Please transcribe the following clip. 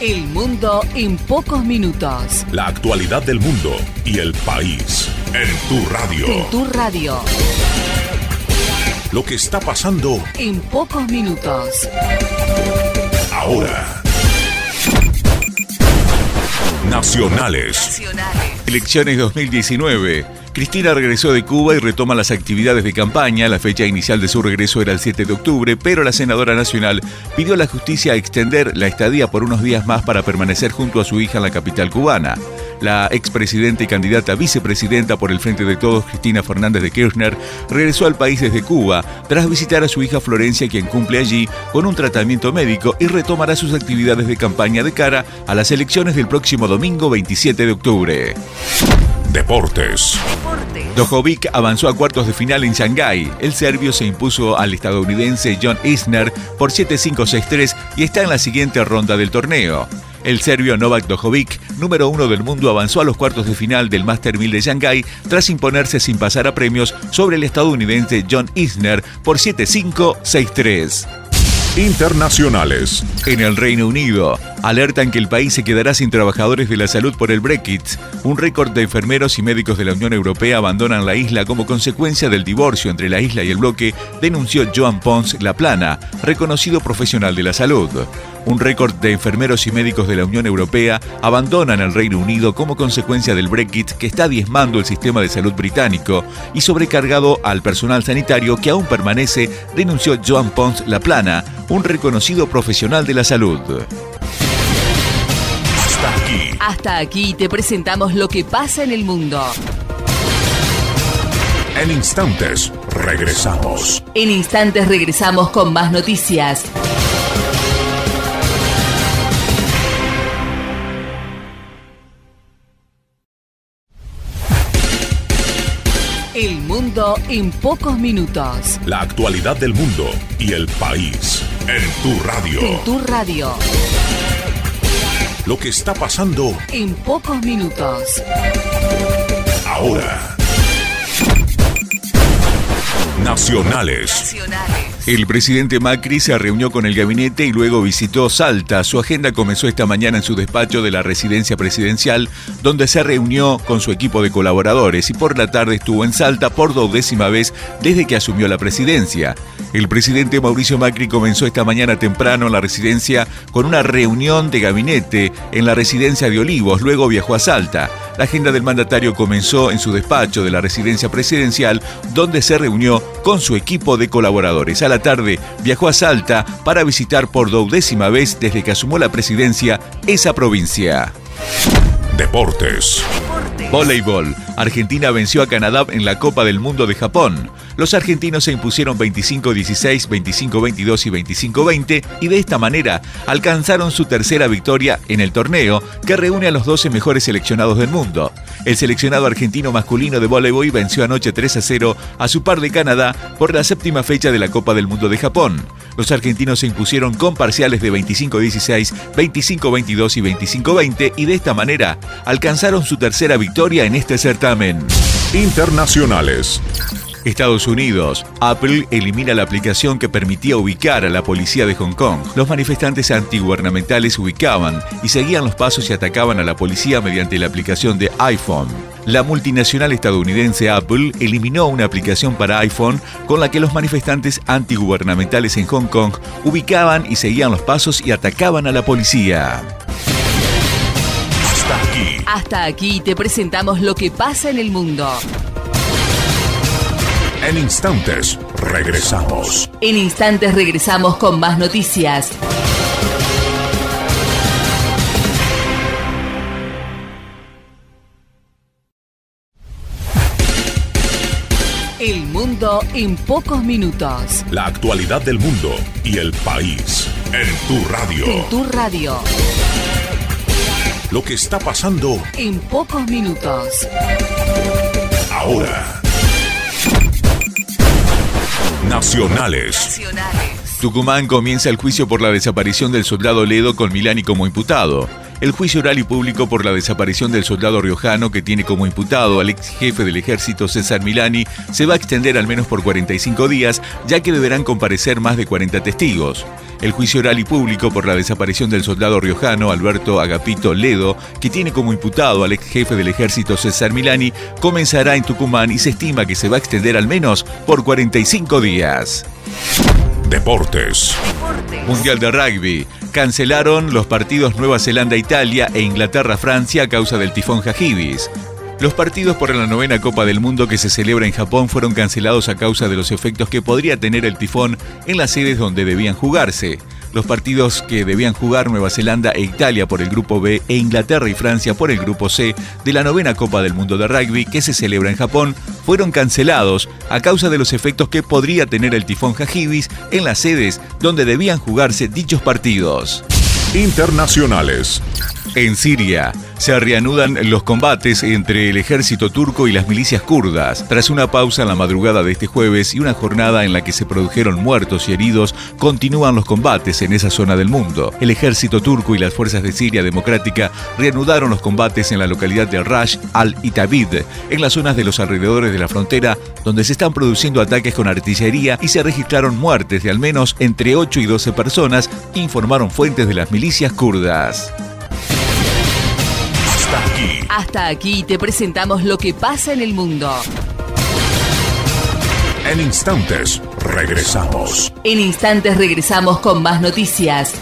El mundo en pocos minutos. La actualidad del mundo y el país en tu radio. En tu radio. Lo que está pasando En pocos minutos. ahora. Nacionales. Elecciones 2019. Cristina regresó de Cuba y retoma las actividades de campaña. La fecha inicial de su regreso era el 7 de octubre, pero la senadora nacional pidió a la justicia extender la estadía por unos días más para permanecer junto a su hija en la capital cubana. La expresidenta y candidata a vicepresidenta por el Frente de Todos, Cristina Fernández de Kirchner, regresó al país desde Cuba tras visitar a su hija Florencia, quien cumple allí con un tratamiento médico y retomará sus actividades de campaña de cara a las elecciones del próximo domingo 27 de octubre. Deportes. Deportes. Dojovic avanzó a cuartos de final en Shanghái. El serbio se impuso al estadounidense John Isner por 7-5-6-3 y está en la siguiente ronda del torneo. El serbio Novak Djokovic, número uno del mundo, avanzó a los cuartos de final del Master 1000 de Shanghái tras imponerse sin pasar a premios sobre el estadounidense John Isner por 7-5-6-3. Internacionales. En el Reino Unido, alertan que el país se quedará sin trabajadores de la salud por el Brexit. Un récord de enfermeros y médicos de la Unión Europea abandonan la isla como consecuencia del divorcio entre la isla y el bloque, denunció Joan Pons Laplana, reconocido profesional de la salud. Un récord de enfermeros y médicos de la Unión Europea abandonan el Reino Unido como consecuencia del Brexit que está diezmando el sistema de salud británico y sobrecargado al personal sanitario que aún permanece, denunció Joan Pons Laplana, un reconocido profesional de la salud. Hasta aquí. Hasta aquí te presentamos lo que pasa en el mundo. En instantes regresamos. En instantes regresamos con más noticias. El mundo en pocos minutos. La actualidad del mundo y el país en tu radio. En tu radio. Lo que está pasando En pocos minutos. ahora. Nacionales. Nacionales. El presidente Macri se reunió con el gabinete y luego visitó Salta. Su agenda comenzó esta mañana en su despacho de la residencia presidencial, donde se reunió con su equipo de colaboradores y por la tarde estuvo en Salta por duodécima vez desde que asumió la presidencia. El presidente Mauricio Macri comenzó esta mañana temprano en la residencia con una reunión de gabinete en la residencia de Olivos, luego viajó a Salta. La agenda del mandatario comenzó en su despacho de la residencia presidencial, donde se reunió con su equipo de colaboradores. La tarde viajó a Salta para visitar por duodécima vez desde que asumió la presidencia esa provincia. Deportes. Voleibol. Argentina venció a Canadá en la Copa del Mundo de Japón. Los argentinos se impusieron 25-16, 25-22 y 25-20 y de esta manera alcanzaron su tercera victoria en el torneo que reúne a los 12 mejores seleccionados del mundo. El seleccionado argentino masculino de voleibol venció anoche 3 a 0 a su par de Canadá por la séptima fecha de la Copa del Mundo de Japón. Los argentinos se impusieron con parciales de 25-16, 25-22 y 25-20 y de esta manera alcanzaron su tercera victoria en este certamen. Internacionales. Estados Unidos. Apple elimina la aplicación que permitía ubicar a la policía de Hong Kong. Los manifestantes antigubernamentales ubicaban y seguían los pasos y atacaban a la policía mediante la aplicación de iPhone. La multinacional estadounidense Apple eliminó una aplicación para iPhone con la que los manifestantes antigubernamentales en Hong Kong ubicaban y seguían los pasos y atacaban a la policía. Hasta aquí. Te presentamos lo que pasa en el mundo. En instantes regresamos. En instantes regresamos con más noticias. El mundo en pocos minutos. La actualidad del mundo y el país en tu radio. En tu radio. Lo que está pasando En pocos minutos. ahora. Nacionales. Nacionales. Tucumán comienza el juicio por la desaparición del soldado Ledo con Milani como imputado. El juicio oral y público por la desaparición del soldado riojano que tiene como imputado al ex jefe del ejército César Milani se va a extender al menos por 45 días, ya que deberán comparecer más de 40 testigos. El juicio oral y público por la desaparición del soldado riojano Alberto Agapito Ledo, que tiene como imputado al ex jefe del ejército César Milani, comenzará en Tucumán y se estima que se va a extender al menos por 45 días. Deportes. Mundial de Rugby. Cancelaron los partidos Nueva Zelanda-Italia e Inglaterra-Francia a causa del tifón Jajibis. Los partidos por la novena Copa del Mundo que se celebra en Japón fueron cancelados a causa de los efectos que podría tener el tifón en las sedes donde debían jugarse. Los partidos que debían jugar Nueva Zelanda e Italia por el Grupo B e Inglaterra y Francia por el Grupo C de la novena Copa del Mundo de Rugby que se celebra en Japón fueron cancelados a causa de los efectos que podría tener el tifón Jajibis en las sedes donde debían jugarse dichos partidos. Internacionales. En Siria se reanudan los combates entre el ejército turco y las milicias kurdas. Tras una pausa en la madrugada de este jueves y una jornada en la que se produjeron muertos y heridos, continúan los combates en esa zona del mundo. El ejército turco y las fuerzas de Siria Democrática reanudaron los combates en la localidad de Rash al-Itabid, en las zonas de los alrededores de la frontera, donde se están produciendo ataques con artillería y se registraron muertes de al menos entre 8 y 12 personas, informaron fuentes de las milicias kurdas. Hasta aquí. Hasta aquí te presentamos lo que pasa en el mundo. En instantes, regresamos. En instantes regresamos con más noticias.